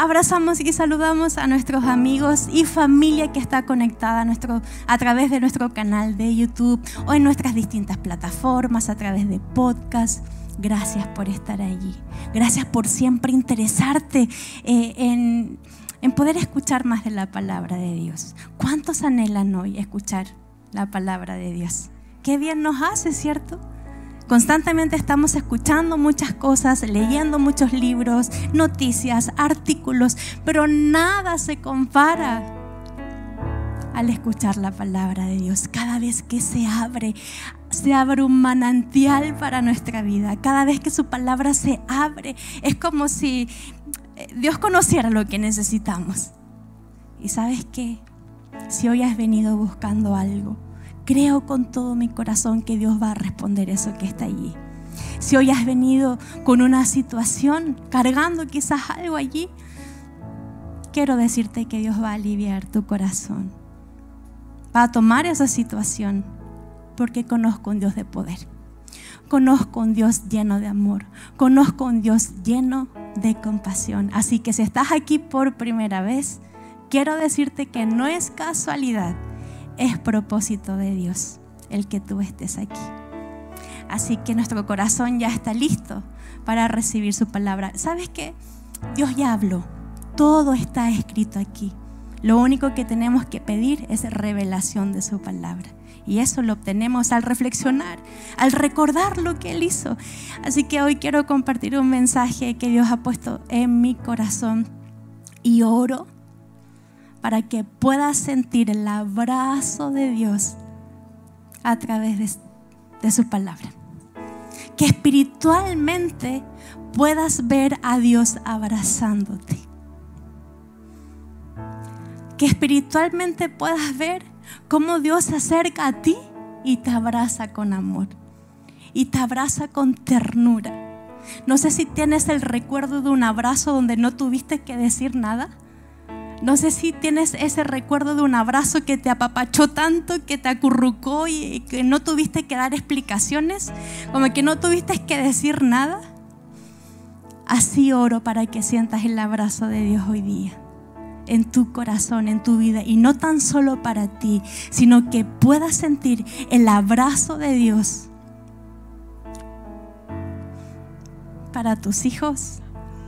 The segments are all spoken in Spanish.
abrazamos y saludamos a nuestros amigos y familia que está conectada a, nuestro, a través de nuestro canal de YouTube o en nuestras distintas plataformas, a través de podcast. Gracias por estar allí. Gracias por siempre interesarte eh, en, en poder escuchar más de la palabra de Dios. ¿Cuántos anhelan hoy escuchar la palabra de Dios? Qué bien nos hace, ¿cierto? Constantemente estamos escuchando muchas cosas, leyendo muchos libros, noticias, artículos, pero nada se compara al escuchar la palabra de Dios. Cada vez que se abre, se abre un manantial para nuestra vida. Cada vez que su palabra se abre, es como si eh, Dios conociera lo que necesitamos. Y sabes qué? Si hoy has venido buscando algo, creo con todo mi corazón que Dios va a responder eso que está allí. Si hoy has venido con una situación, cargando quizás algo allí, quiero decirte que Dios va a aliviar tu corazón. Va a tomar esa situación porque conozco un Dios de poder. Conozco un Dios lleno de amor. Conozco un Dios lleno de compasión. Así que si estás aquí por primera vez, quiero decirte que no es casualidad es propósito de Dios el que tú estés aquí. Así que nuestro corazón ya está listo para recibir su palabra. ¿Sabes qué? Dios ya habló. Todo está escrito aquí. Lo único que tenemos que pedir es revelación de su palabra. Y eso lo obtenemos al reflexionar, al recordar lo que Él hizo. Así que hoy quiero compartir un mensaje que Dios ha puesto en mi corazón y oro para que puedas sentir el abrazo de Dios a través de, de, su palabra. Que espiritualmente puedas ver a Dios abrazándote. Que espiritualmente puedas ver cómo Dios se acerca a ti y te abraza con amor. Y te abraza con ternura. No sé si tienes el recuerdo de un abrazo donde no tuviste que decir nada no sé si tienes ese recuerdo de un abrazo que te apapachó tanto, que te acurrucó y que no tuviste que dar explicaciones, como que no tuviste que decir nada. Así oro para que sientas el abrazo de Dios hoy día, en tu corazón, en tu vida, y no tan solo para ti, sino que puedas sentir el abrazo de Dios para tus hijos,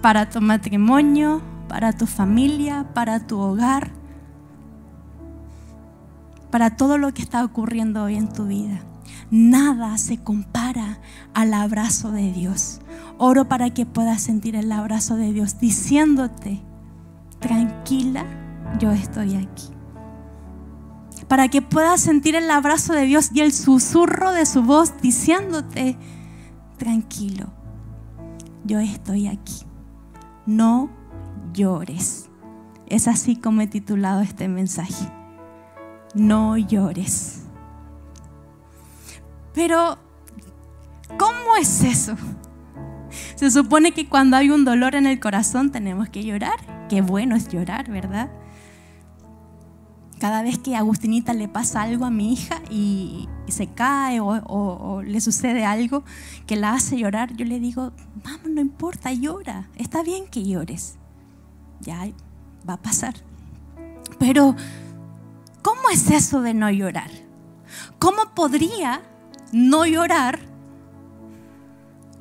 para tu matrimonio, para tu familia, para tu hogar, para todo lo que está ocurriendo hoy en tu vida. Nada se compara al abrazo de Dios. Oro para que puedas sentir el abrazo de Dios diciéndote, tranquila, yo estoy aquí. Para que puedas sentir el abrazo de Dios y el susurro de su voz diciéndote, tranquilo, yo estoy aquí. No llores. Es así como he titulado este mensaje. No llores. Pero, ¿cómo es eso? Se supone que cuando hay un dolor en el corazón tenemos que llorar. Qué bueno es llorar, ¿verdad? Cada vez que a Agustinita le pasa algo a mi hija y, se cae o, o, le sucede algo que la hace llorar, yo le digo, vamos, no importa, llora. Está bien que llores ya va a pasar. Pero, ¿cómo es eso de no llorar? ¿Cómo podría no llorar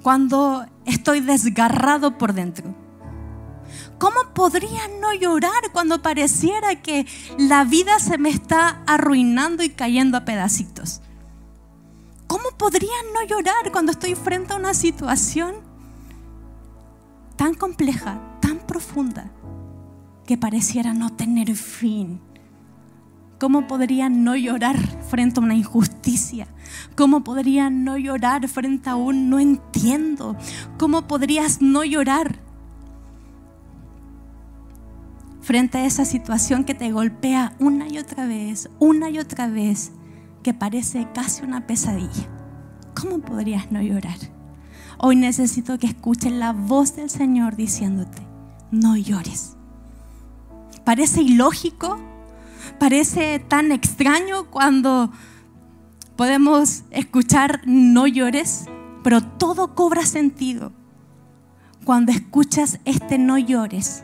cuando estoy desgarrado por dentro? ¿Cómo podría no llorar cuando pareciera que la vida se me está arruinando y cayendo a pedacitos? ¿Cómo podría no llorar cuando estoy frente a una situación tan compleja, tan profunda, que pareciera no tener fin. ¿Cómo podrían no llorar frente a una injusticia? ¿Cómo podrían no llorar frente a un no entiendo? ¿Cómo podrías no llorar frente a esa situación que te golpea una y otra vez, una y otra vez, que parece casi una pesadilla? ¿Cómo podrías no llorar? Hoy necesito que escuches la voz del Señor diciéndote, no llores parece ilógico, parece tan extraño cuando podemos escuchar no llores, pero todo cobra sentido cuando escuchas este no llores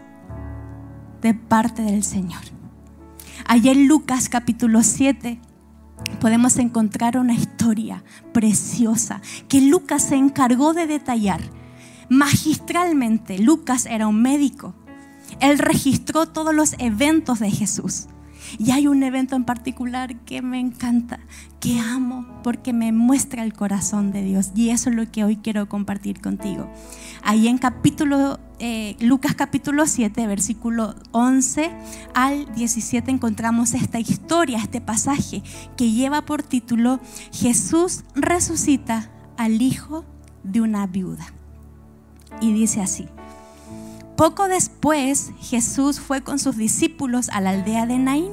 de parte del Señor. Allá en Lucas capítulo 7 podemos encontrar una historia preciosa que Lucas se encargó de detallar. Magistralmente, Lucas era un médico. Él registró todos los eventos de Jesús. Y hay un evento en particular que me encanta, que amo, porque me muestra el corazón de Dios. Y eso es lo que hoy quiero compartir contigo. Ahí en capítulo, eh, Lucas capítulo 7, versículo 11 al 17 encontramos esta historia, este pasaje que lleva por título Jesús resucita al hijo de una viuda. Y dice así. Poco después Jesús fue con sus discípulos a la aldea de Naín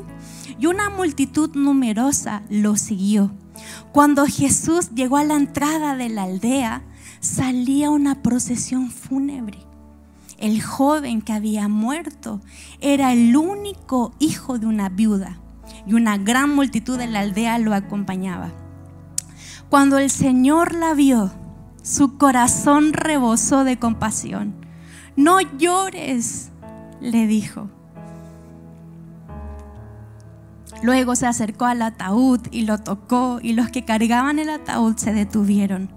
y una multitud numerosa lo siguió. Cuando Jesús llegó a la entrada de la aldea, salía una procesión fúnebre. El joven que había muerto era el único hijo de una viuda y una gran multitud de la aldea lo acompañaba. Cuando el Señor la vio, su corazón rebosó de compasión no llores, le dijo. Luego se acercó al ataúd y lo tocó y los que cargaban el ataúd se detuvieron.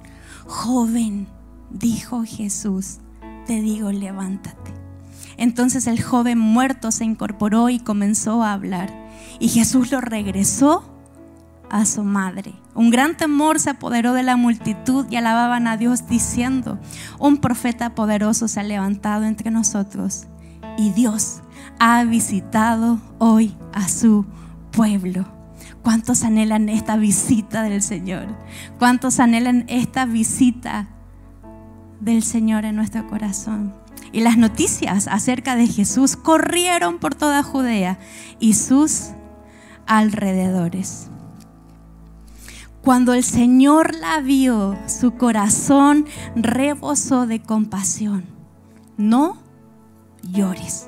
Joven, dijo Jesús, te digo, levántate. Entonces el joven muerto se incorporó y comenzó a hablar. Y Jesús lo regresó a su madre. Un gran temor se apoderó de la multitud y alababan a Dios diciendo, un profeta poderoso se ha levantado entre nosotros y Dios ha visitado hoy a su pueblo. ¿Cuántos anhelan esta visita del Señor? ¿Cuántos anhelan esta visita del Señor en nuestro corazón? Y las noticias acerca de Jesús corrieron por toda Judea y sus alrededores. Cuando el Señor la vio, su corazón rebosó de compasión. No llores.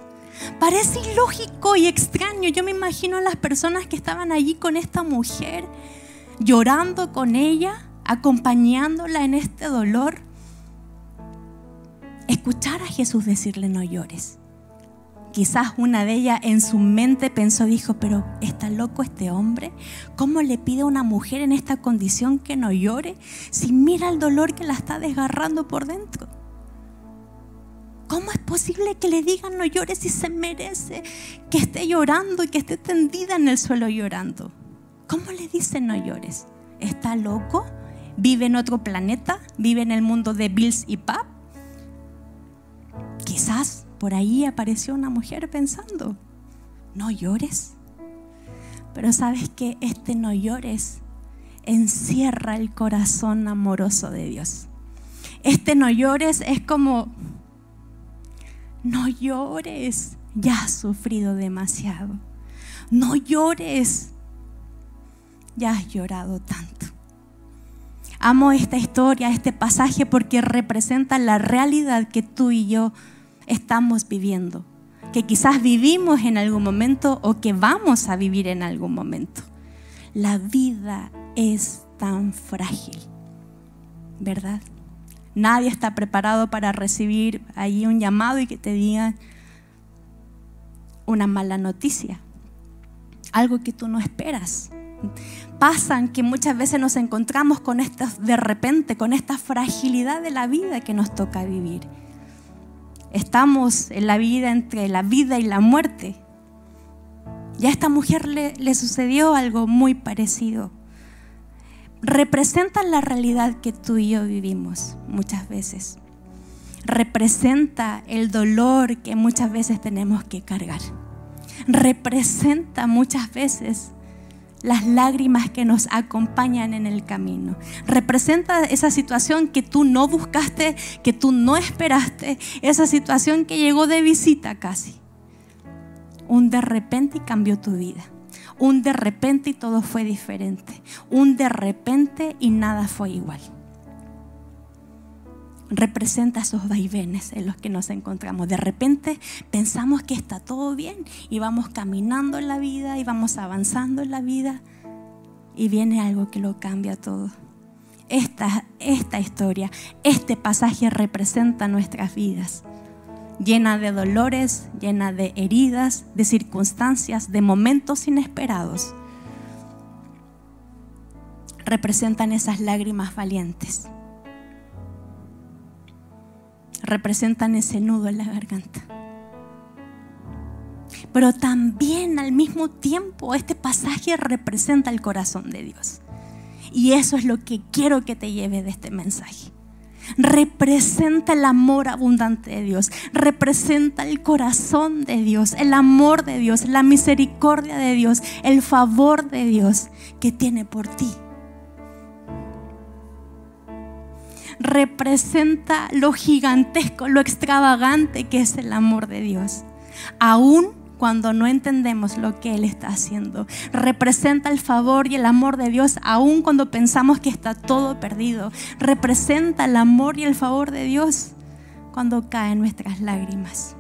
Parece ilógico y extraño. Yo me imagino a las personas que estaban allí con esta mujer, llorando con ella, acompañándola en este dolor. Escuchar a Jesús decirle no llores. Quizás una de ellas en su mente pensó, dijo, pero ¿está loco este hombre? ¿Cómo le pide a una mujer en esta condición que no llore si mira el dolor que la está desgarrando por dentro? ¿Cómo es posible que le digan no llores si se merece que esté llorando y que esté tendida en el suelo llorando? ¿Cómo le dicen no llores? ¿Está loco? ¿Vive en otro planeta? ¿Vive en el mundo de Bills y Pap? Quizás por ahí apareció una mujer pensando, no llores. Pero sabes que este no llores encierra el corazón amoroso de Dios. Este no llores es como, no llores, ya has sufrido demasiado. No llores, ya has llorado tanto. Amo esta historia, este pasaje, porque representa la realidad que tú y yo estamos viviendo, que quizás vivimos en algún momento o que vamos a vivir en algún momento. La vida es tan frágil, ¿verdad? Nadie está preparado para recibir ahí un llamado y que te digan una mala noticia, algo que tú no esperas. Pasan que muchas veces nos encontramos con estas, de repente, con esta fragilidad de la vida que nos toca vivir. Estamos en la vida entre la vida y la muerte. Y a esta mujer le, le sucedió algo muy parecido. Representa la realidad que tú y yo vivimos muchas veces. Representa el dolor que muchas veces tenemos que cargar. Representa muchas veces las lágrimas que nos acompañan en el camino. Representa esa situación que tú no buscaste, que tú no esperaste, esa situación que llegó de visita casi. Un de repente y cambió tu vida. Un de repente y todo fue diferente. Un de repente y nada fue igual representa esos vaivenes en los que nos encontramos. De repente pensamos que está todo bien y vamos caminando en la vida y vamos avanzando en la vida y viene algo que lo cambia todo. Esta, esta historia, este pasaje representa nuestras vidas. llena de dolores, llena de heridas, de circunstancias, de momentos inesperados, representan esas lágrimas valientes. Representan ese nudo en la garganta. Pero también al mismo tiempo este pasaje representa el corazón de Dios. Y eso es lo que quiero que te lleve de este mensaje representa el amor abundante de Dios, representa el corazón de Dios, el amor de Dios, la misericordia de Dios, el favor de Dios que tiene por ti. Representa lo gigantesco, lo extravagante que es el amor de Dios. Aún cuando no entendemos lo que Él está haciendo. Representa el favor y el amor de Dios aun cuando pensamos que está todo perdido. Representa el amor y el favor de Dios cuando caen nuestras lágrimas.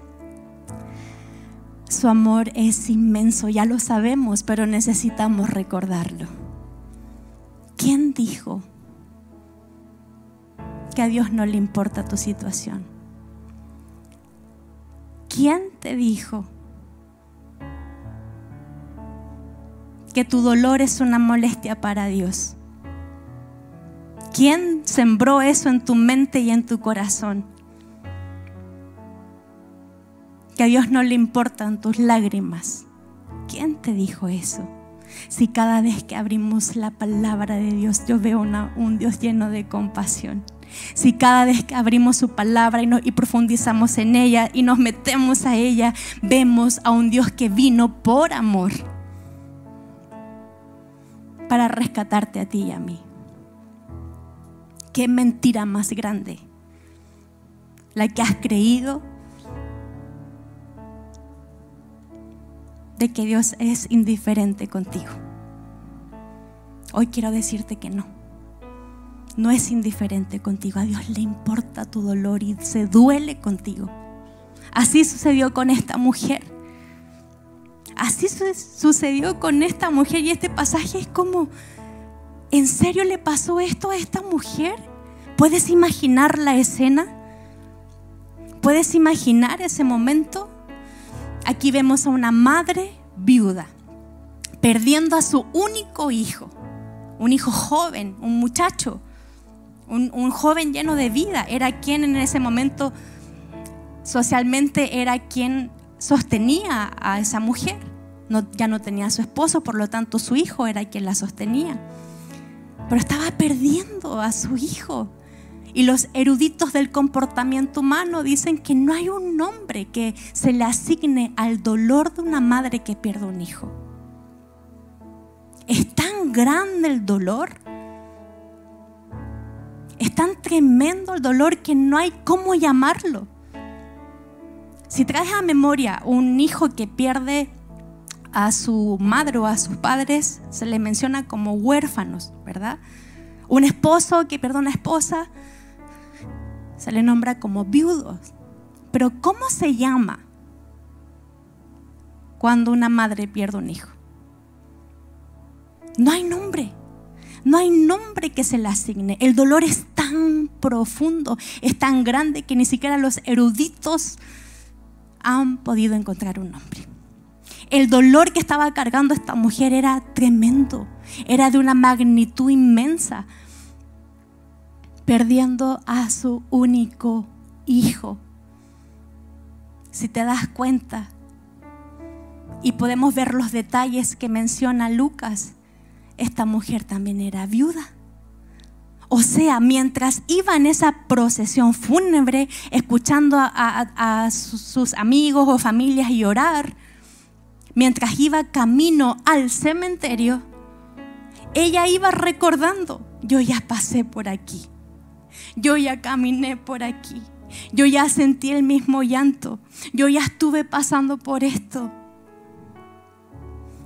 Su amor es inmenso, ya lo sabemos, pero necesitamos recordarlo. ¿Quién dijo que a Dios no le importa tu situación? ¿Quién te dijo que tu dolor es una molestia para Dios? ¿Quién sembró eso en tu mente y en tu corazón? Que a Dios no le importan tus lágrimas. ¿Quién te dijo eso? Si cada vez que abrimos la palabra de Dios yo veo un Dios lleno de compasión. Si cada vez que abrimos su palabra y, profundizamos en ella y nos metemos a ella, vemos a un Dios que vino por amor para rescatarte a ti y a mí. Qué mentira más grande. La que has creído de que Dios es indiferente contigo. Hoy quiero decirte que no. No es indiferente contigo. A Dios le importa tu dolor y se duele contigo. Así sucedió con esta mujer. Así sucedió con esta mujer y este pasaje es como, ¿en serio le pasó esto a esta mujer? ¿Puedes imaginar la escena? ¿Puedes imaginar ese momento? Aquí vemos a una madre viuda perdiendo a su único hijo, un hijo joven, un muchacho, un, joven lleno de vida. Era quien en ese momento socialmente era quien sostenía a esa mujer. Ya no tenía a su esposo, por lo tanto su hijo era quien la sostenía. Pero estaba perdiendo a su hijo. Y los eruditos del comportamiento humano dicen que no hay un nombre que se le asigne al dolor de una madre que pierde un hijo. Es tan grande el dolor, es tan tremendo el dolor que no hay cómo llamarlo. Si traes a memoria un hijo que pierde a su madre o a sus padres, se le menciona como huérfanos, ¿verdad? Un esposo que pierde una esposa, se le nombra como viudos. Pero ¿cómo se llama cuando una madre pierde un hijo? No hay nombre. No hay nombre que se le asigne. El dolor es tan profundo, es tan grande que ni siquiera los eruditos han podido encontrar un nombre. El dolor que estaba cargando esta mujer era tremendo, era de una magnitud inmensa, perdiendo a su único hijo. Si te das cuenta, y podemos ver los detalles que menciona Lucas, esta mujer también era viuda. O sea, mientras iba en esa procesión fúnebre, escuchando a, sus amigos o familias llorar, mientras iba camino al cementerio, ella iba recordando, yo ya pasé por aquí, yo ya caminé por aquí, yo ya sentí el mismo llanto, yo ya estuve pasando por esto.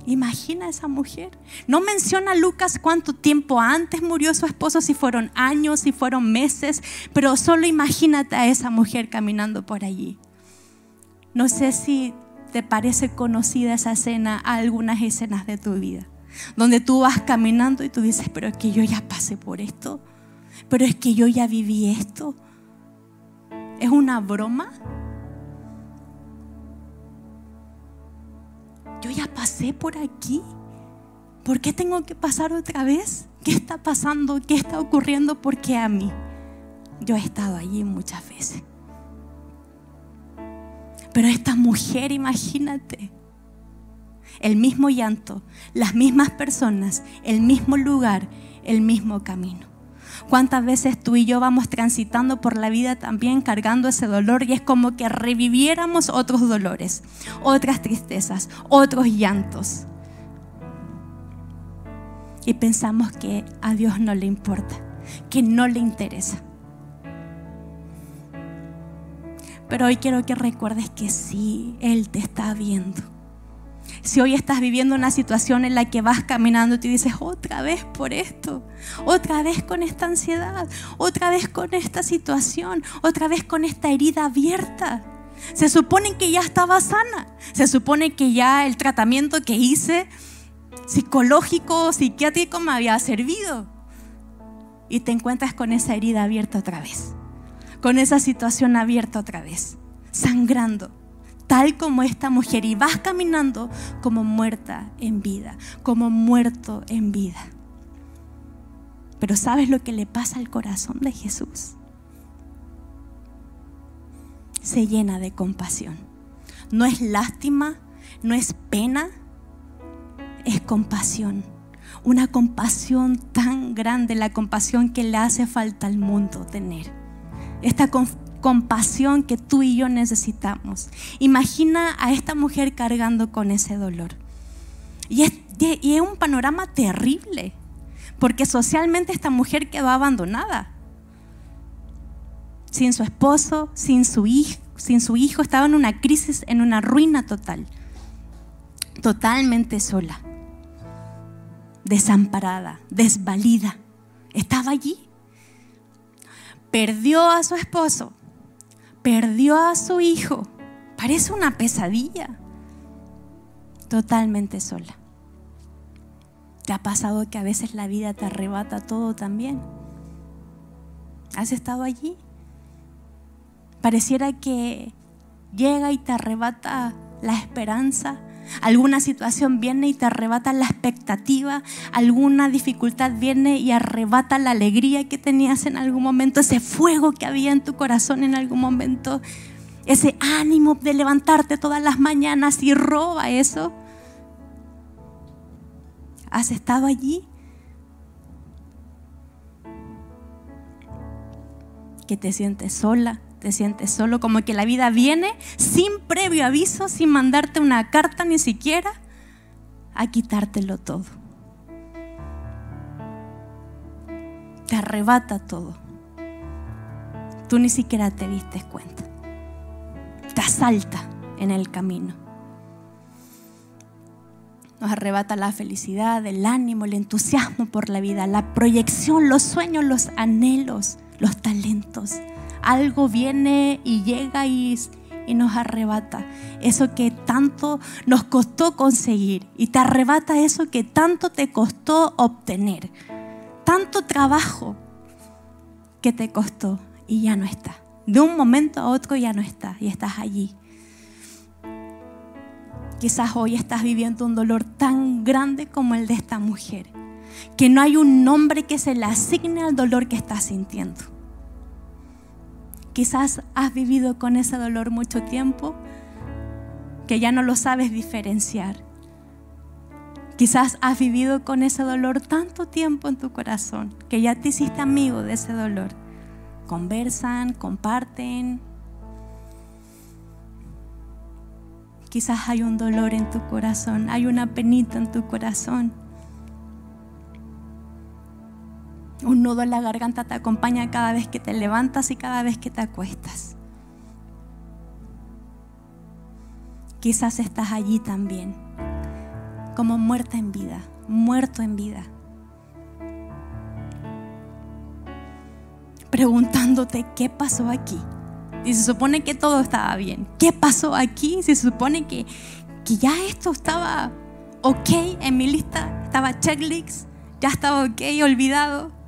Imagina a esa mujer. No menciona Lucas cuánto tiempo antes murió su esposo, si fueron años, si fueron meses, pero solo imagínate a esa mujer caminando por allí. No sé si te parece conocida esa escena a algunas escenas de tu vida, donde tú vas caminando y tú dices, pero es que yo ya pasé por esto, pero es que yo ya viví esto. ¿Es una broma? Yo ya pasé por aquí. ¿Por qué tengo que pasar otra vez? ¿Qué está pasando? ¿Qué está ocurriendo? ¿Por qué a mí? Yo he estado allí muchas veces. Pero esta mujer, imagínate, el mismo llanto, las mismas personas, el mismo lugar, el mismo camino. ¿Cuántas veces tú y yo vamos transitando por la vida también cargando ese dolor y es como que reviviéramos otros dolores, otras tristezas, otros llantos? Y pensamos que a Dios no le importa, que no le interesa. Pero hoy quiero que recuerdes que sí, Él te está viendo. Si hoy estás viviendo una situación en la que vas caminando y te dices, otra vez por esto, otra vez con esta ansiedad, otra vez con esta situación, otra vez con esta herida abierta. Se supone que ya estaba sana, se supone que ya el tratamiento que hice psicológico, psiquiátrico me había servido. Y te encuentras con esa herida abierta otra vez, con esa situación abierta otra vez, sangrando tal como esta mujer y vas caminando como muerta en vida, como muerto en vida. Pero ¿sabes lo que le pasa al corazón de Jesús? Se llena de compasión. No es lástima, no es pena, es compasión. Una compasión tan grande, la compasión que le hace falta al mundo tener. Esta compasión que tú y yo necesitamos. Imagina a esta mujer cargando con ese dolor. Y es, un panorama terrible, porque socialmente esta mujer quedó abandonada. Sin su esposo, sin su hijo, sin su hijo, estaba en una crisis, en una ruina total. Totalmente sola, desamparada, desvalida. Estaba allí. Perdió a su esposo, perdió a su hijo. Parece una pesadilla. Totalmente sola. ¿Te ha pasado que a veces la vida te arrebata todo también? ¿Has estado allí? Pareciera que llega y te arrebata la esperanza, Alguna situación viene y te arrebata la expectativa, alguna dificultad viene y arrebata la alegría que tenías en algún momento, ese fuego que había en tu corazón en algún momento, ese ánimo de levantarte todas las mañanas y roba eso. ¿Has estado allí? Que te sientes sola, te sientes solo, como que la vida viene sin previo aviso, sin mandarte una carta ni siquiera, a quitártelo todo. Te arrebata todo. Tú ni siquiera te diste cuenta. Te asalta en el camino. Nos arrebata la felicidad, el ánimo, el entusiasmo por la vida, la proyección, los sueños, los anhelos, los talentos algo viene y llega y, y nos arrebata. Eso que tanto nos costó conseguir y te arrebata eso que tanto te costó obtener. Tanto trabajo que te costó y ya no está. De un momento a otro ya no está y estás allí. Quizás hoy estás viviendo un dolor tan grande como el de esta mujer, que no hay un nombre que se le asigne al dolor que estás sintiendo. Quizás has vivido con ese dolor mucho tiempo que ya no lo sabes diferenciar. Quizás has vivido con ese dolor tanto tiempo en tu corazón que ya te hiciste amigo de ese dolor. Conversan, comparten. Quizás hay un dolor en tu corazón, hay una penita en tu corazón Un nudo en la garganta te acompaña cada vez que te levantas y cada vez que te acuestas. Quizás estás allí también, como muerta en vida, muerto en vida. Preguntándote qué pasó aquí. Y se supone que todo estaba bien. ¿Qué pasó aquí? Se supone que, que ya esto estaba ok en mi lista, estaba checklist, ya estaba ok, olvidado.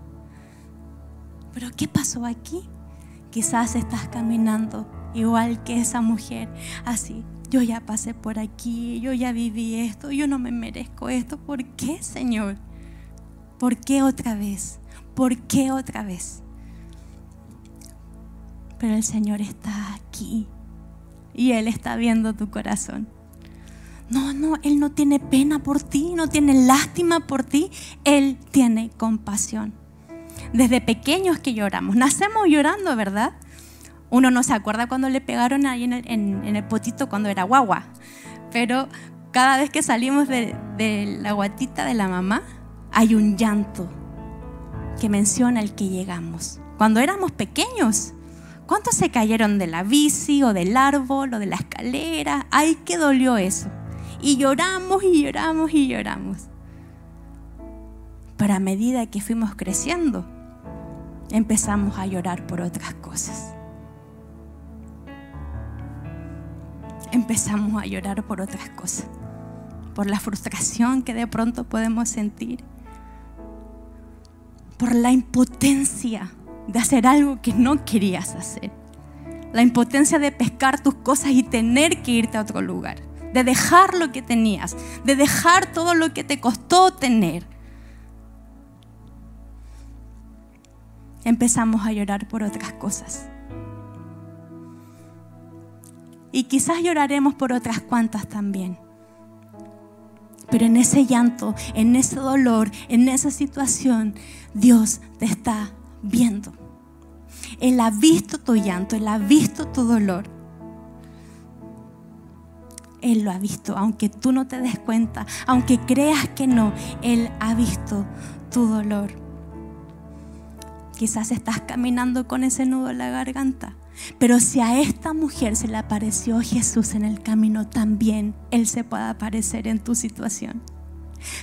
Pero ¿qué pasó aquí? Quizás estás caminando igual que esa mujer, así, yo ya pasé por aquí, yo ya viví esto, yo no me merezco esto. ¿Por qué, Señor? ¿Por qué otra vez? ¿Por qué otra vez? Pero el Señor está aquí y Él está viendo tu corazón. No, no, Él no tiene pena por ti, no tiene lástima por ti, Él tiene compasión. Desde pequeños que lloramos, nacemos llorando, ¿verdad? Uno no se acuerda cuando le pegaron ahí en el, potito cuando era guagua, pero cada vez que salimos de, de la guatita de la mamá, hay un llanto que menciona el que llegamos. Cuando éramos pequeños, ¿cuántos se cayeron de la bici o del árbol o de la escalera? Ay, qué dolió eso. Y lloramos y lloramos y lloramos. Pero a medida que fuimos creciendo, empezamos a llorar por otras cosas. Empezamos a llorar por otras cosas. Por la frustración que de pronto podemos sentir. Por la impotencia de hacer algo que no querías hacer. La impotencia de pescar tus cosas y tener que irte a otro lugar de dejar lo que tenías, de dejar todo lo que te costó tener. Empezamos a llorar por otras cosas. Y quizás lloraremos por otras cuantas también. Pero en ese llanto, en ese dolor, en esa situación, Dios te está viendo. Él ha visto tu llanto, Él ha visto tu dolor. Él lo ha visto, aunque tú no te des cuenta, aunque creas que no, Él ha visto tu dolor. Quizás estás caminando con ese nudo en la garganta, pero si a esta mujer se le apareció Jesús en el camino, también Él se puede aparecer en tu situación.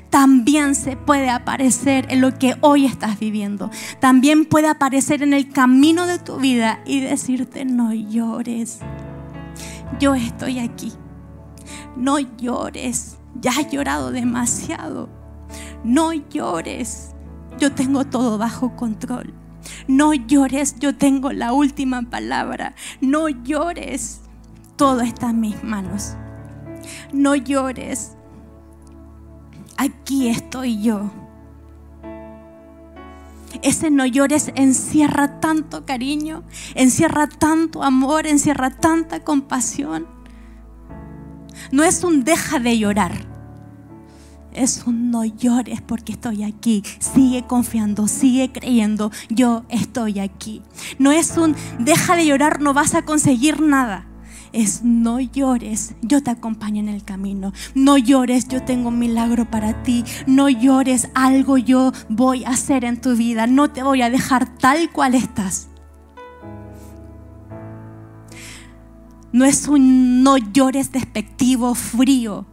También se puede aparecer en lo que hoy estás viviendo. También puede aparecer en el camino de tu vida y decirte, no llores. Yo estoy aquí no llores, ya has llorado demasiado. No llores, yo tengo todo bajo control. No llores, yo tengo la última palabra. No llores, todo está en mis manos. No llores, aquí estoy yo. Ese no llores encierra tanto cariño, encierra tanto amor, encierra tanta compasión. No es un deja de llorar. Es un no llores porque estoy aquí. Sigue confiando, sigue creyendo. Yo estoy aquí. No es un deja de llorar, no vas a conseguir nada. Es no llores, yo te acompaño en el camino. No llores, yo tengo un milagro para ti. No llores, algo yo voy a hacer en tu vida. No te voy a dejar tal cual estás. No es un no llores despectivo, frío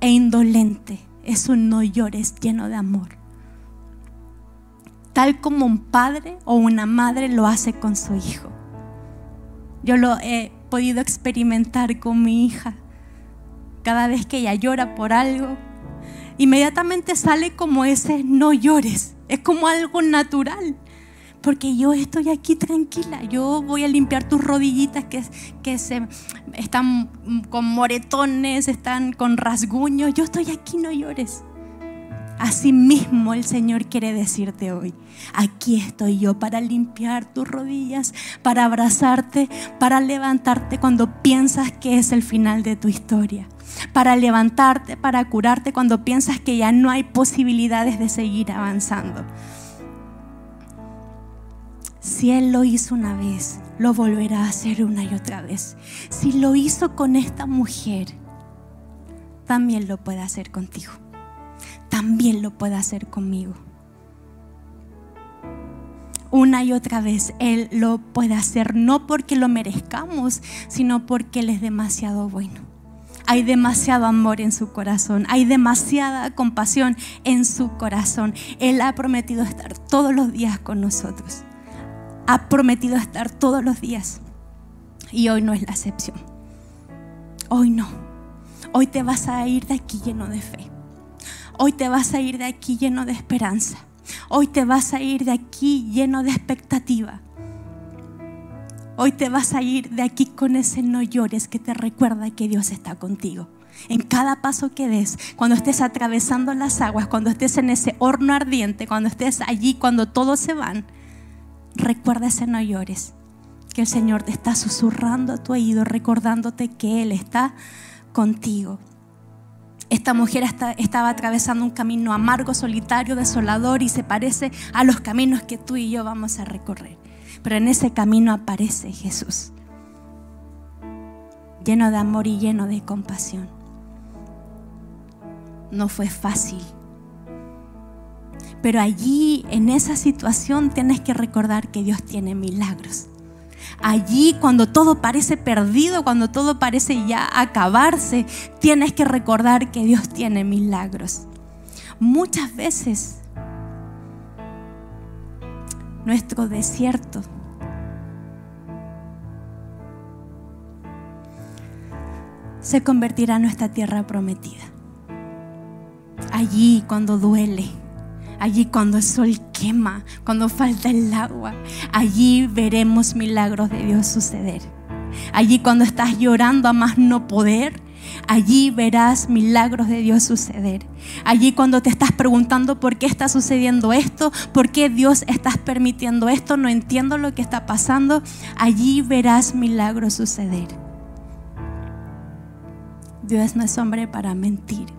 e indolente. Es un no llores lleno de amor. Tal como un padre o una madre lo hace con su hijo. Yo lo he podido experimentar con mi hija. Cada vez que ella llora por algo, inmediatamente sale como ese no llores. Es como algo natural porque yo estoy aquí tranquila. Yo voy a limpiar tus rodillitas que, que se, están con moretones, están con rasguños. Yo estoy aquí, no llores. Así mismo el Señor quiere decirte hoy, aquí estoy yo para limpiar tus rodillas, para abrazarte, para levantarte cuando piensas que es el final de tu historia, para levantarte, para curarte cuando piensas que ya no hay posibilidades de seguir avanzando. Si Él lo hizo una vez, lo volverá a hacer una y otra vez. Si lo hizo con esta mujer, también lo puede hacer contigo. También lo puede hacer conmigo. Una y otra vez Él lo puede hacer, no porque lo merezcamos, sino porque Él es demasiado bueno. Hay demasiado amor en su corazón, hay demasiada compasión en su corazón. Él ha prometido estar todos los días con nosotros ha prometido estar todos los días. Y hoy no es la excepción. Hoy no. Hoy te vas a ir de aquí lleno de fe. Hoy te vas a ir de aquí lleno de esperanza. Hoy te vas a ir de aquí lleno de expectativa. Hoy te vas a ir de aquí con ese no llores que te recuerda que Dios está contigo. En cada paso que des, cuando estés atravesando las aguas, cuando estés en ese horno ardiente, cuando estés allí, cuando todos se van, recuerda ese no llores. Que el Señor te está susurrando a tu oído, recordándote que Él está contigo. Esta mujer estaba atravesando un camino amargo, solitario, desolador y se parece a los caminos que tú y yo vamos a recorrer. Pero en ese camino aparece Jesús, lleno de amor y lleno de compasión. No fue fácil. Pero allí, en esa situación, tienes que recordar que Dios tiene milagros. Allí, cuando todo parece perdido, cuando todo parece ya acabarse, tienes que recordar que Dios tiene milagros. Muchas veces nuestro desierto se convertirá en nuestra tierra prometida. Allí cuando duele, allí cuando el sol quema, cuando falta el agua, allí veremos milagros de Dios suceder. Allí cuando estás llorando a más no poder, allí verás milagros de Dios suceder. Allí cuando te estás preguntando por qué está sucediendo esto, por qué Dios estás permitiendo esto, no entiendo lo que está pasando, allí verás milagros suceder. Dios no es hombre para mentir.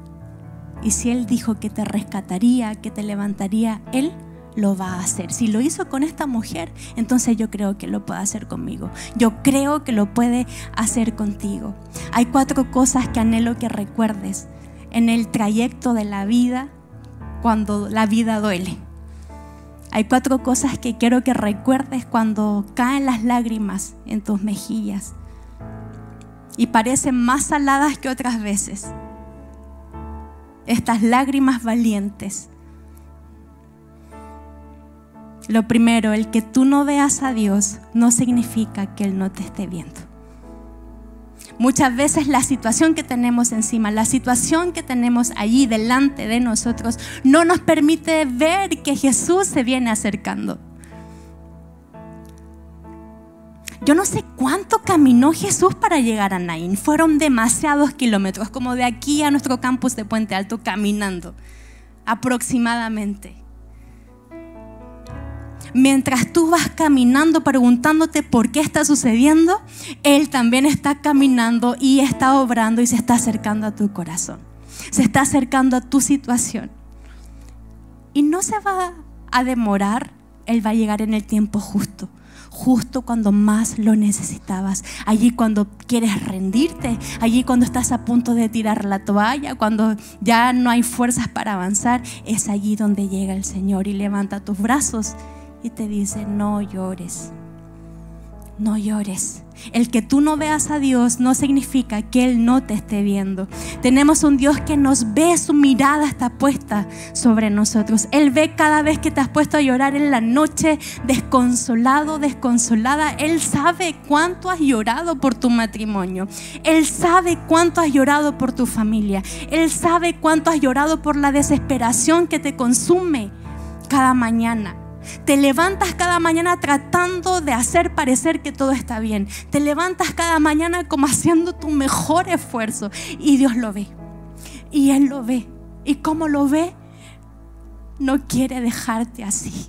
Y si Él dijo que te rescataría, que te levantaría, Él lo va a hacer. Si lo hizo con esta mujer, entonces yo creo que lo puede hacer conmigo. Yo creo que lo puede hacer contigo. Hay cuatro cosas que anhelo que recuerdes en el trayecto de la vida cuando la vida duele. Hay cuatro cosas que quiero que recuerdes cuando caen las lágrimas en tus mejillas y parecen más saladas que otras veces. Estas lágrimas valientes. Lo primero, el que tú no veas a Dios no significa que Él no te esté viendo. Muchas veces la situación que tenemos encima, la situación que tenemos allí delante de nosotros, no nos permite ver que Jesús se viene acercando. Yo no sé cuánto caminó Jesús para llegar a Naín. Fueron demasiados kilómetros, como de aquí a nuestro campus de Puente Alto, caminando aproximadamente. Mientras tú vas caminando preguntándote por qué está sucediendo, Él también está caminando y está obrando y se está acercando a tu corazón. Se está acercando a tu situación. Y no se va a demorar, Él va a llegar en el tiempo justo justo cuando más lo necesitabas, allí cuando quieres rendirte, allí cuando estás a punto de tirar la toalla, cuando ya no hay fuerzas para avanzar, es allí donde llega el Señor y levanta tus brazos y te dice, no llores, no llores. El que tú no veas a Dios no significa que Él no te esté viendo. Tenemos un Dios que nos ve, su mirada está puesta sobre nosotros. Él ve cada vez que te has puesto a llorar en la noche, desconsolado, desconsolada. Él sabe cuánto has llorado por tu matrimonio. Él sabe cuánto has llorado por tu familia. Él sabe cuánto has llorado por la desesperación que te consume cada mañana. Te levantas cada mañana tratando de hacer parecer que todo está bien. Te levantas cada mañana como haciendo tu mejor esfuerzo y Dios lo ve. Y Él lo ve. Y como lo ve, no quiere dejarte así.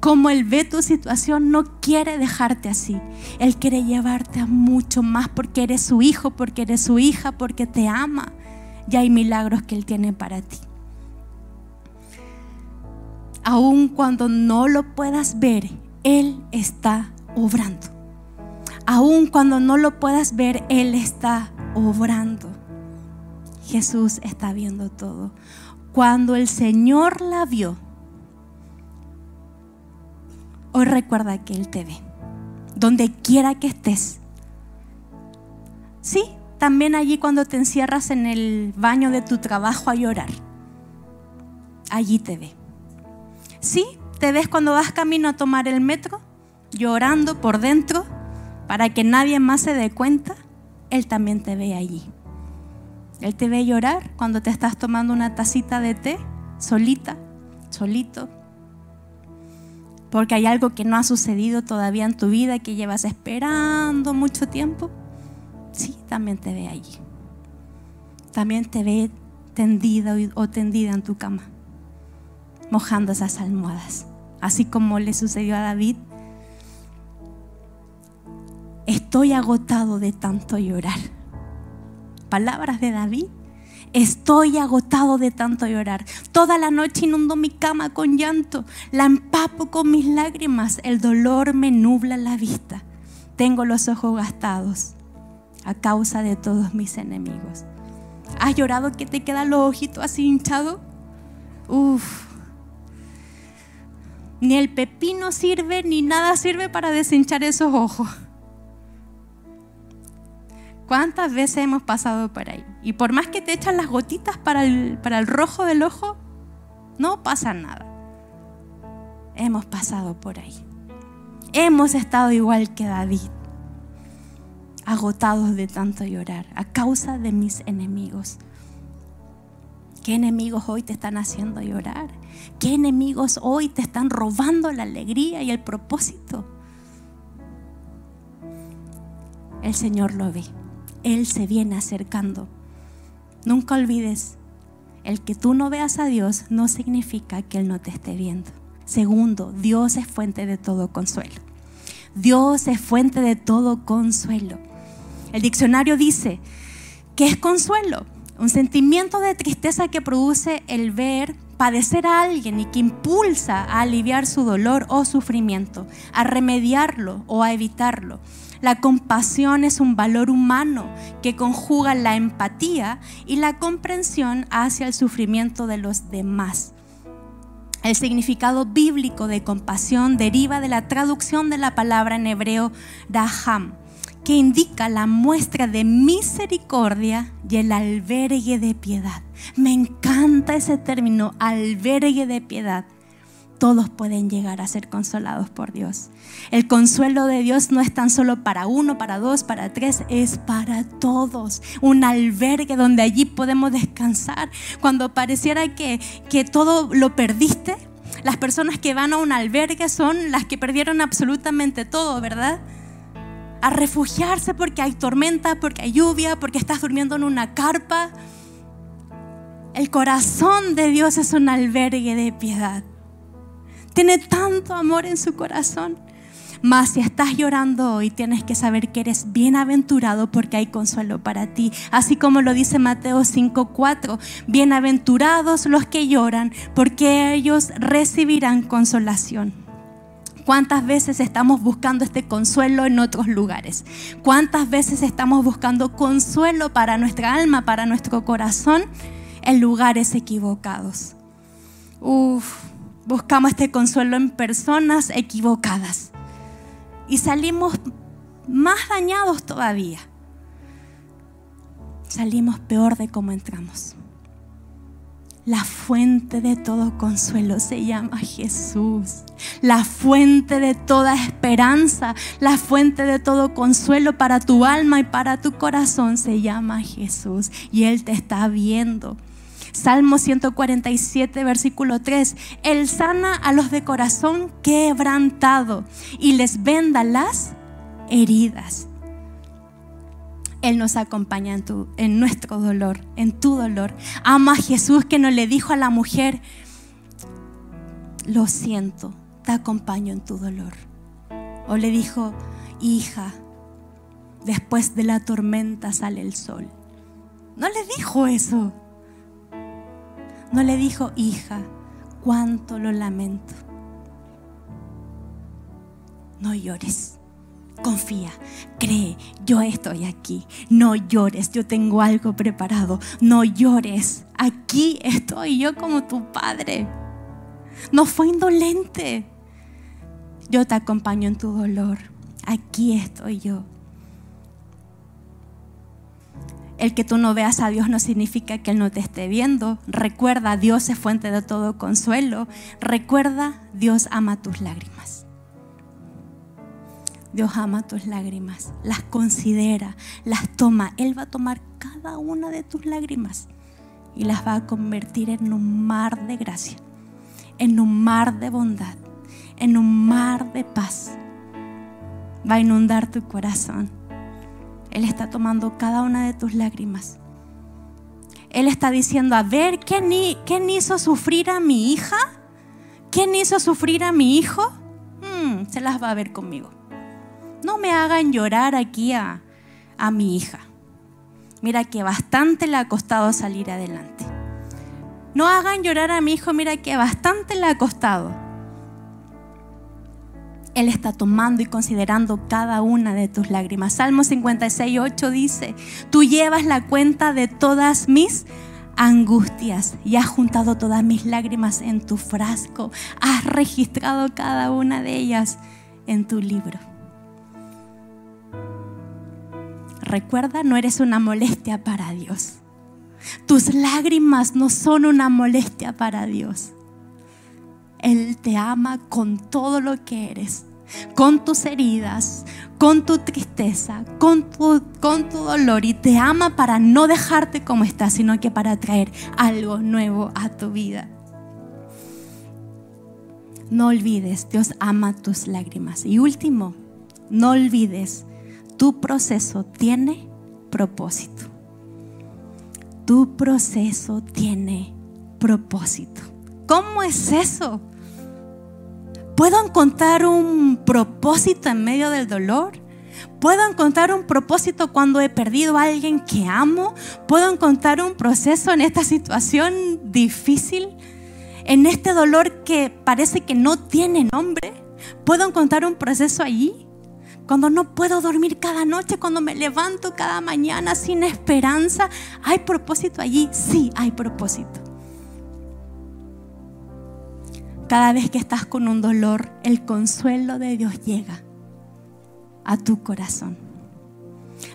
Como Él ve tu situación, no quiere dejarte así. Él quiere llevarte a mucho más porque eres su hijo, porque eres su hija, porque te ama. Y hay milagros que Él tiene para ti aun cuando no lo puedas ver, Él está obrando. Aun cuando no lo puedas ver, Él está obrando. Jesús está viendo todo. Cuando el Señor la vio, hoy recuerda que Él te ve. Donde quiera que estés. Sí, también allí cuando te encierras en el baño de tu trabajo a llorar. Allí te ve. Sí, te ves cuando vas camino a tomar el metro, llorando por dentro, para que nadie más se dé cuenta. Él también te ve allí. Él te ve llorar cuando te estás tomando una tacita de té, solita, solito, porque hay algo que no ha sucedido todavía en tu vida que llevas esperando mucho tiempo, sí, también te ve allí. También te ve tendida o tendida en tu cama, mojando esas almohadas, así como le sucedió a David. Estoy agotado de tanto llorar. Palabras de David Estoy agotado de tanto llorar. Toda la noche inundo mi cama con llanto. La empapo con mis lágrimas. El dolor me nubla la vista. Tengo los ojos gastados a causa de todos mis enemigos. ¿Has llorado que te quedan los ojitos así hinchados? Uf. Ni el pepino sirve, ni nada sirve para deshinchar esos ojos. ¿Cuántas veces hemos pasado por ahí? Y por más que te echan las gotitas para el, para el rojo del ojo, no pasa nada. Hemos pasado por ahí. Hemos estado igual que David, agotados de tanto llorar a causa de mis enemigos. ¿Qué enemigos hoy te están haciendo llorar? ¿Qué enemigos hoy te están robando la alegría y el propósito? El Señor lo ve. Él se viene acercando. Nunca olvides, el que tú no veas a Dios no significa que Él no te esté viendo. Segundo, Dios es fuente de todo consuelo. Dios es fuente de todo consuelo. El diccionario dice que es consuelo, un sentimiento de tristeza que produce el ver padecer a alguien y que impulsa a aliviar su dolor o sufrimiento, a remediarlo o a evitarlo. La compasión es un valor humano que conjuga la empatía y la comprensión hacia el sufrimiento de los demás. El significado bíblico de compasión deriva de la traducción de la palabra en hebreo raham, que indica la muestra de misericordia y el albergue de piedad. Me encanta ese término, albergue de piedad todos pueden llegar a ser consolados por Dios. El consuelo de Dios no es tan solo para uno, para dos, para tres, es para todos. Un albergue donde allí podemos descansar. Cuando pareciera que, que todo lo perdiste, las personas que van a un albergue son las que perdieron absolutamente todo, ¿verdad? A refugiarse porque hay tormenta, porque hay lluvia, porque estás durmiendo en una carpa. El corazón de Dios es un albergue de piedad. Tiene tanto amor en su corazón. Mas si estás llorando hoy, tienes que saber que eres bienaventurado porque hay consuelo para ti. Así como lo dice Mateo 5:4, bienaventurados los que lloran porque ellos recibirán consolación. ¿Cuántas veces estamos buscando este consuelo en otros lugares? ¿Cuántas veces estamos buscando consuelo para nuestra alma, para nuestro corazón en lugares equivocados? Uf, buscamos este consuelo en personas equivocadas y salimos más dañados todavía. Salimos peor de cómo entramos. La fuente de todo consuelo se llama Jesús. La fuente de toda esperanza, la fuente de todo consuelo para tu alma y para tu corazón se llama Jesús. Y Él te está viendo. Salmo 147, versículo 3. Él sana a los de corazón quebrantado y les venda las heridas. Él nos acompaña en, tu, en nuestro dolor, en tu dolor. Ama a Jesús que no le dijo a la mujer, lo siento, te acompaño en tu dolor. O le dijo, hija, después de la tormenta sale el sol. No le dijo eso. No le dijo, hija, cuánto lo lamento. No llores. Confía, cree, yo estoy aquí. No llores, yo tengo algo preparado. No llores, aquí estoy yo como tu padre. No fue indolente. Yo te acompaño en tu dolor. Aquí estoy yo. El que tú no veas a Dios no significa que Él no te esté viendo. Recuerda, Dios es fuente de todo consuelo. Recuerda, Dios ama tus lágrimas. Dios ama tus lágrimas, las considera, las toma. Él va a tomar cada una de tus lágrimas y las va a convertir en un mar de gracia, en un mar de bondad, en un mar de paz. Va a inundar tu corazón. Él está tomando cada una de tus lágrimas. Él está diciendo, a ver, ¿quién, hizo sufrir a mi hija? ¿Quién hizo sufrir a mi hijo? Hmm, se las va a ver conmigo. No me hagan llorar aquí a, a mi hija. Mira que bastante le ha costado salir adelante. No hagan llorar a mi hijo, mira que bastante le ha costado. Él está tomando y considerando cada una de tus lágrimas. Salmo 56, 8 dice, tú llevas la cuenta de todas mis angustias y has juntado todas mis lágrimas en tu frasco. Has registrado cada una de ellas en tu libro. Recuerda, no eres una molestia para Dios. Tus lágrimas no son una molestia para Dios. Él te ama con todo lo que eres, con tus heridas, con tu tristeza, con tu, con tu dolor y te ama para no dejarte como estás, sino que para traer algo nuevo a tu vida. No olvides, Dios ama tus lágrimas. Y último, no olvides tu proceso tiene propósito. Tu proceso tiene propósito. ¿Cómo es eso? ¿Puedo encontrar un propósito en medio del dolor? ¿Puedo encontrar un propósito cuando he perdido a alguien que amo? ¿Puedo encontrar un proceso en esta situación difícil? ¿En este dolor que parece que no tiene nombre? ¿Puedo encontrar un proceso allí? Cuando no puedo dormir cada noche, cuando me levanto cada mañana sin esperanza, ¿hay propósito allí? Sí, hay propósito. Cada vez que estás con un dolor, el consuelo de Dios llega a tu corazón.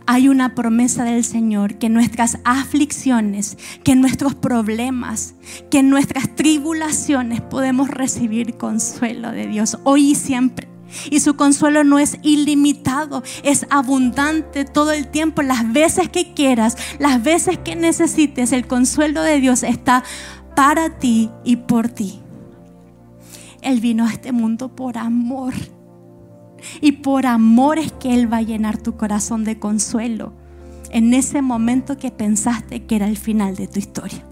Hay una promesa del Señor que nuestras aflicciones, que nuestros problemas, que nuestras tribulaciones podemos recibir consuelo de Dios hoy y siempre. Y su consuelo no es ilimitado, es abundante todo el tiempo, las veces que quieras, las veces que necesites. El consuelo de Dios está para ti y por ti. Él vino a este mundo por amor. Y por amor es que Él va a llenar tu corazón de consuelo en ese momento que pensaste que era el final de tu historia.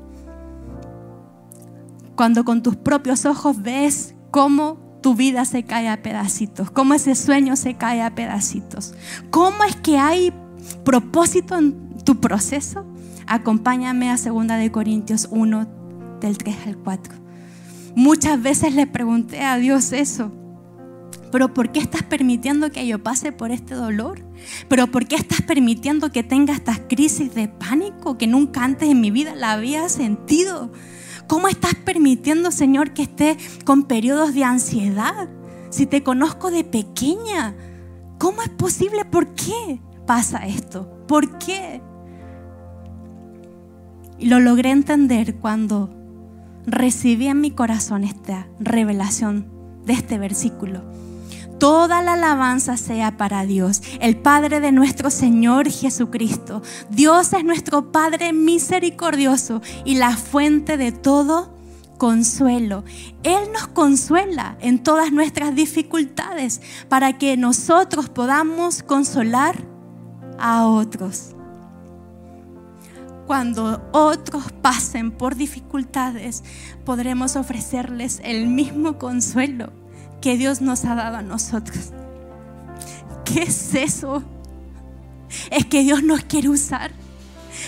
Cuando con tus propios ojos ves cómo tu vida se cae a pedacitos, cómo ese sueño se cae a pedacitos. ¿Cómo es que hay propósito en tu proceso? Acompáñame a 2 de Corintios 1 del 3 al 4. Muchas veces le pregunté a Dios eso. Pero ¿por qué estás permitiendo que yo pase por este dolor? ¿Pero por qué estás permitiendo que tenga estas crisis de pánico que nunca antes en mi vida la había sentido? ¿Cómo estás permitiendo, Señor, que esté con periodos de ansiedad? Si te conozco de pequeña, ¿cómo es posible? ¿Por qué pasa esto? ¿Por qué? Y lo logré entender cuando recibí en mi corazón esta revelación de este versículo. Toda la alabanza sea para Dios, el Padre de nuestro Señor Jesucristo. Dios es nuestro Padre misericordioso y la fuente de todo consuelo. Él nos consuela en todas nuestras dificultades para que nosotros podamos consolar a otros. Cuando otros pasen por dificultades, podremos ofrecerles el mismo consuelo que Dios nos ha dado a nosotros. ¿Qué es eso? Es que Dios nos quiere usar.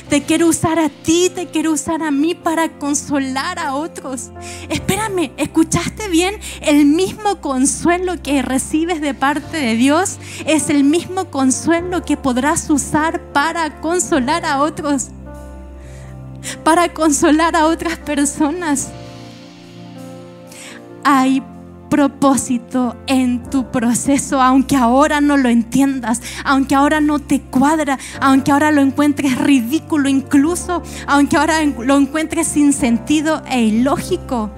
Te quiere usar a ti, te quiere usar a mí para consolar a otros. Espérame, ¿escuchaste bien? El mismo consuelo que recibes de parte de Dios es el mismo consuelo que podrás usar para consolar a otros. Para consolar a otras personas. Hay propósito en tu proceso, aunque ahora no lo entiendas, aunque ahora no te cuadra, aunque ahora lo encuentres ridículo incluso, aunque ahora lo encuentres sin sentido e ilógico.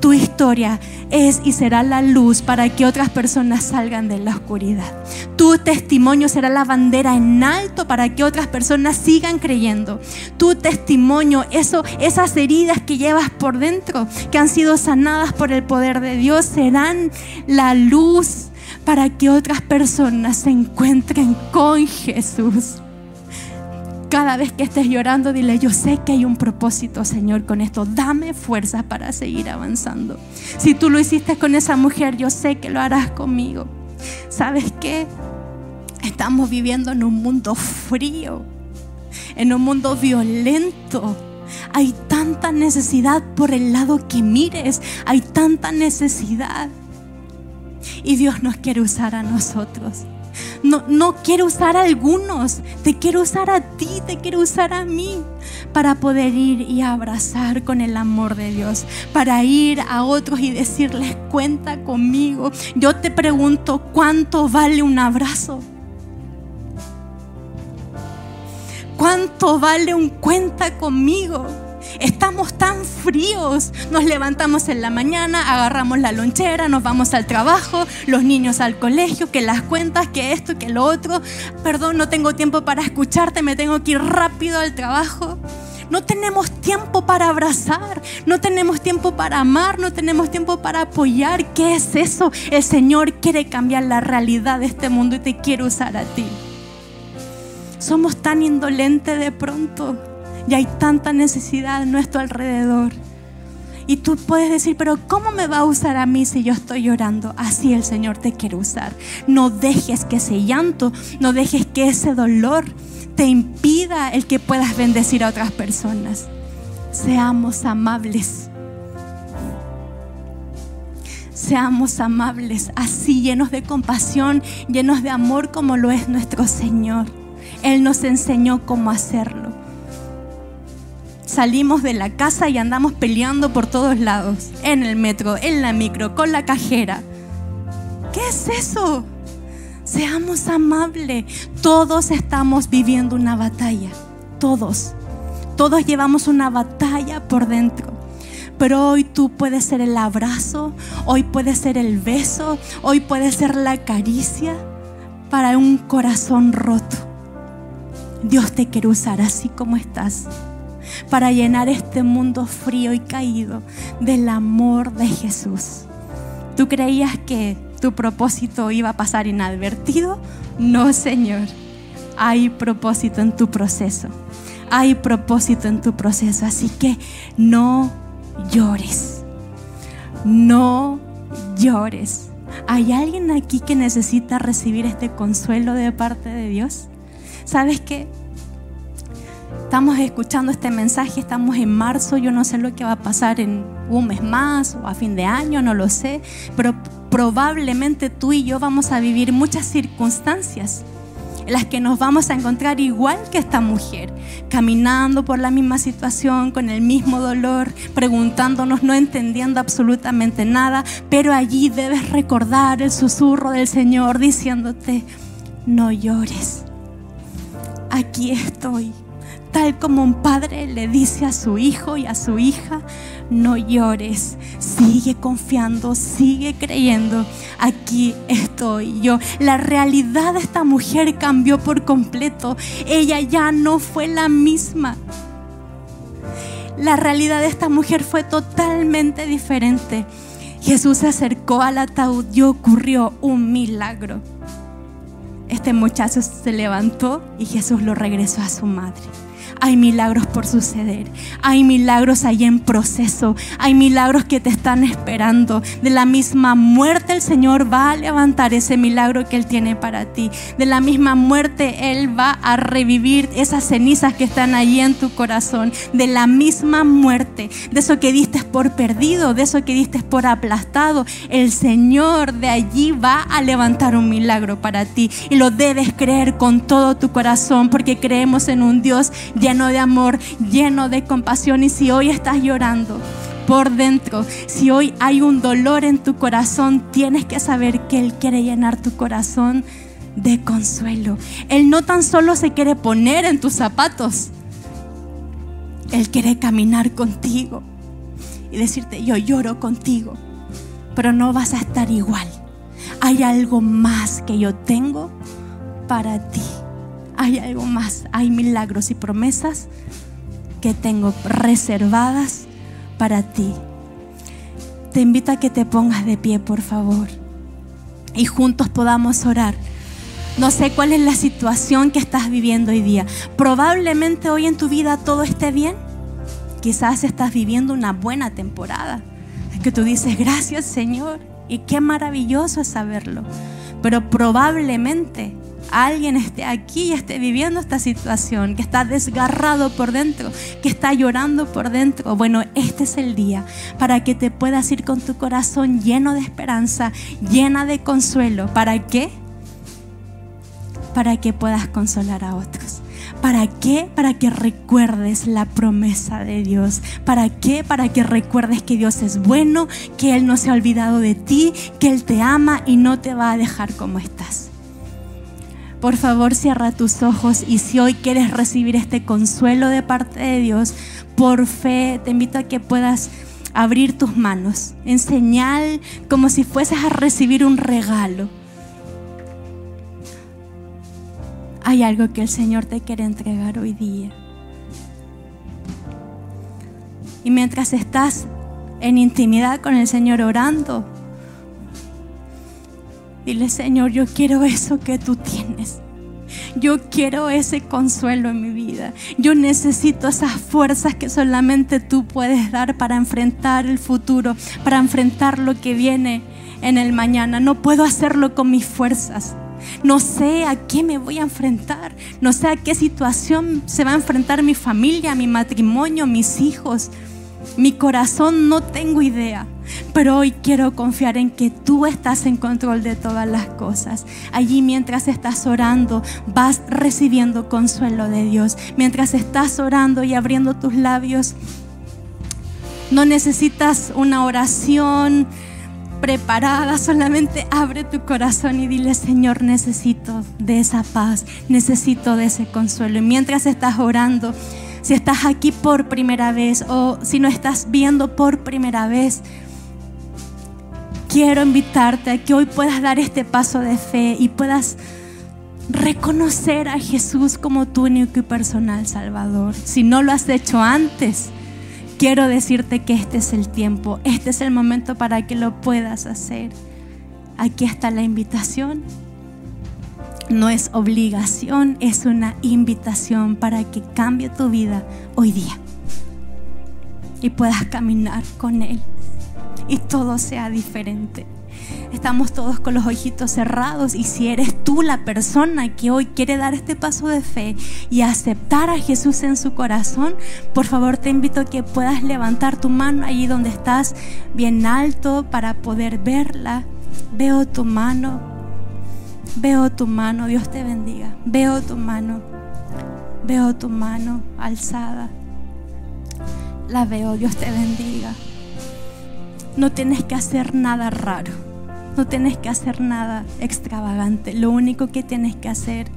Tu historia es y será la luz para que otras personas salgan de la oscuridad. Tu testimonio será la bandera en alto para que otras personas sigan creyendo. Tu testimonio, eso, esas heridas que llevas por dentro, que han sido sanadas por el poder de Dios, será serán la luz para que otras personas se encuentren con Jesús. Cada vez que estés llorando, dile, yo sé que hay un propósito, Señor, con esto. Dame fuerzas para seguir avanzando. Si tú lo hiciste con esa mujer, yo sé que lo harás conmigo. ¿Sabes qué? Estamos viviendo en un mundo frío, en un mundo violento. Hay tanta necesidad por el lado que mires, hay tanta necesidad. Y Dios nos quiere usar a nosotros. No, no quiero usar a algunos, te quiero usar a ti, te quiero usar a mí para poder ir y abrazar con el amor de Dios, para ir a otros y decirles, cuenta conmigo. Yo te pregunto, ¿cuánto vale un abrazo? ¿Cuánto vale un cuenta conmigo? Estamos tan fríos. Nos levantamos en la mañana, agarramos la lonchera, nos vamos al trabajo, los niños al colegio, que las cuentas, que esto, que lo otro. Perdón, no tengo tiempo para escucharte, me tengo que ir rápido al trabajo. No tenemos tiempo para abrazar, no tenemos tiempo para amar, no tenemos tiempo para apoyar. ¿Qué es eso? El Señor quiere cambiar la realidad de este mundo y te quiere usar a ti. Somos tan indolentes de pronto y hay tanta necesidad a nuestro alrededor. Y tú puedes decir, pero ¿cómo me va a usar a mí si yo estoy llorando? Así el Señor te quiere usar. No dejes que ese llanto, no dejes que ese dolor te impida el que puedas bendecir a otras personas. Seamos amables. Seamos amables, así llenos de compasión, llenos de amor como lo es nuestro Señor. Él nos enseñó cómo hacerlo salimos de la casa y andamos peleando por todos lados, en el metro, en la micro, con la cajera. ¿Qué es eso? Seamos amables. Todos estamos viviendo una batalla. Todos. Todos llevamos una batalla por dentro. Pero hoy tú puedes ser el abrazo, hoy puede ser el beso, hoy puede ser la caricia para un corazón roto. Dios te quiere usar así como estás para llenar este mundo frío y caído del amor de Jesús. ¿Tú creías que tu propósito iba a pasar inadvertido? No, Señor. Hay propósito en tu proceso. Hay propósito en tu proceso. Así que no llores. No llores. ¿Hay alguien aquí que necesita recibir este consuelo de parte de Dios? ¿Sabes qué? estamos escuchando este mensaje, estamos en marzo, yo no sé lo que va a pasar en un mes más o a fin de año, no lo sé, pero probablemente tú y yo vamos a vivir muchas circunstancias en las que nos vamos a encontrar igual que esta mujer, caminando por la misma situación, con el mismo dolor, preguntándonos, no entendiendo absolutamente nada, pero allí debes recordar el susurro del Señor diciéndote, no llores, aquí estoy tal como un padre le dice a su hijo y a su hija, no llores, sigue confiando, sigue creyendo, aquí estoy yo. La realidad de esta mujer cambió por completo, ella ya no fue la misma. La realidad de esta mujer fue totalmente diferente. Jesús se acercó al ataúd y ocurrió un milagro. Este muchacho se levantó y Jesús lo regresó a su madre. Hay milagros por suceder. Hay milagros ahí en proceso. Hay milagros que te están esperando. De la misma muerte el Señor va a levantar ese milagro que Él tiene para ti. De la misma muerte Él va a revivir esas cenizas que están ahí en tu corazón. De la misma muerte. De eso que diste por perdido. De eso que diste por aplastado. El Señor de allí va a levantar un milagro para ti. Y lo debes creer con todo tu corazón porque creemos en un Dios lleno de amor, lleno de compasión. Y si hoy estás llorando por dentro, si hoy hay un dolor en tu corazón, tienes que saber que Él quiere llenar tu corazón de consuelo. Él no tan solo se quiere poner en tus zapatos, Él quiere caminar contigo y decirte, yo lloro contigo, pero no vas a estar igual. Hay algo más que yo tengo para ti hay algo más, hay milagros y promesas que tengo reservadas para ti. te invito a que te pongas de pie, por favor, y juntos podamos orar. No sé cuál es la situación que estás viviendo hoy día. Probablemente hoy en tu vida todo esté bien. Quizás estás viviendo una buena temporada. Es que tú dices, gracias Señor. Y qué maravilloso es saberlo. Pero probablemente alguien esté aquí y esté viviendo esta situación, que está desgarrado por dentro, que está llorando por dentro. Bueno, este es el día para que te puedas ir con tu corazón lleno de esperanza, llena de consuelo. ¿Para qué? Para que puedas consolar a otros. ¿Para qué? Para que recuerdes la promesa de Dios. ¿Para qué? Para que recuerdes que Dios es bueno, que Él no se ha olvidado de ti, que Él te ama y no te va a dejar como estás. Por favor, cierra tus ojos y si hoy quieres recibir este consuelo de parte de Dios, por fe, te invito a que puedas abrir tus manos en señal como si fueses a recibir un regalo. Hay algo que el Señor te quiere entregar hoy día. Y mientras estás en intimidad con el Señor orando, Dile, Señor, yo quiero eso que tú tienes. Yo quiero ese consuelo en mi vida. Yo necesito esas fuerzas que solamente tú puedes dar para enfrentar el futuro, para enfrentar lo que viene en el mañana. No puedo hacerlo con mis fuerzas. No sé a qué me voy a enfrentar. No sé a qué situación se va a enfrentar mi familia, mi matrimonio, mis hijos. Mi corazón no tengo idea. Pero hoy quiero confiar en que tú estás en control de todas las cosas. Allí mientras estás orando, vas recibiendo consuelo de Dios. Mientras estás orando y abriendo tus labios, no necesitas una oración preparada, solamente abre tu corazón y dile, Señor, necesito de esa paz, necesito de ese consuelo. Y mientras estás orando, si estás aquí por primera vez o si no estás viendo por primera vez, quiero invitarte a que hoy puedas dar este paso de fe y puedas reconocer a Jesús como tu único y personal Salvador. Si no lo has hecho antes, quiero decirte que este es el tiempo, este es el momento para que lo puedas hacer. Aquí está la invitación. No es obligación, es una invitación para que cambie tu vida hoy día y puedas caminar con Él y todo sea diferente. Estamos todos con los ojitos cerrados y si eres tú la persona que hoy quiere dar este paso de fe y aceptar a Jesús en su corazón, por favor te invito a que puedas levantar tu mano allí donde estás, bien alto para poder verla. Veo tu mano, veo tu mano, Dios te bendiga. Veo tu mano, veo tu mano alzada. La veo, Dios te bendiga. No tienes que hacer nada raro. No tienes que hacer nada extravagante. Lo único que tienes que hacer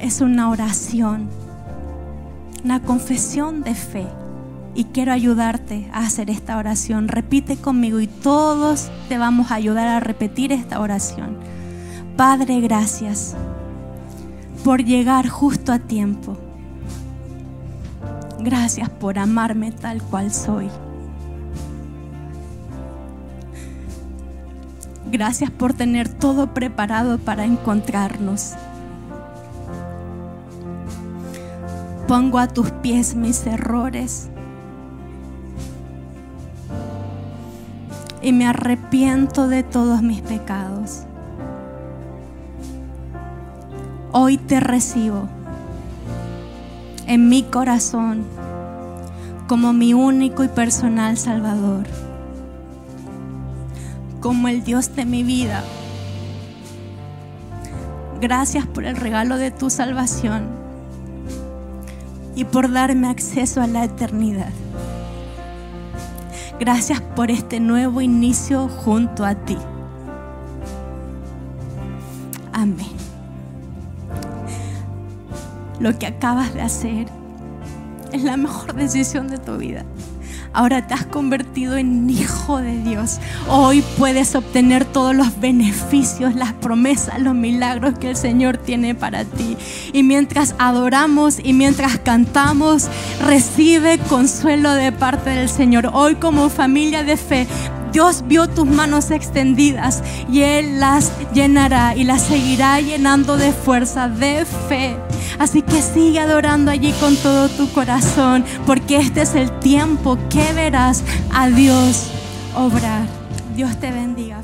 es una oración, una confesión de fe. Y quiero ayudarte a hacer esta oración. Repite conmigo y todos te vamos a ayudar a repetir esta oración. Padre, gracias por llegar justo a tiempo. Gracias por amarme tal cual soy. Gracias por tener todo preparado para encontrarnos. Pongo a tus pies mis errores y me arrepiento de todos mis pecados. Hoy te recibo en mi corazón como mi único y personal Salvador como el Dios de mi vida. Gracias por el regalo de tu salvación y por darme acceso a la eternidad. Gracias por este nuevo inicio junto a ti. Amén. Lo que acabas de hacer es la mejor decisión de tu vida. Ahora te has convertido en hijo de Dios. Hoy puedes obtener todos los beneficios, las promesas, los milagros que el Señor tiene para ti. Y mientras adoramos y mientras cantamos, recibe consuelo de parte del Señor. Hoy como familia de fe Dios vio tus manos extendidas y Él las llenará y las seguirá llenando de fuerza, de fe. Así que sigue adorando allí con todo tu corazón, porque este es el tiempo que verás a Dios obrar. Dios te bendiga.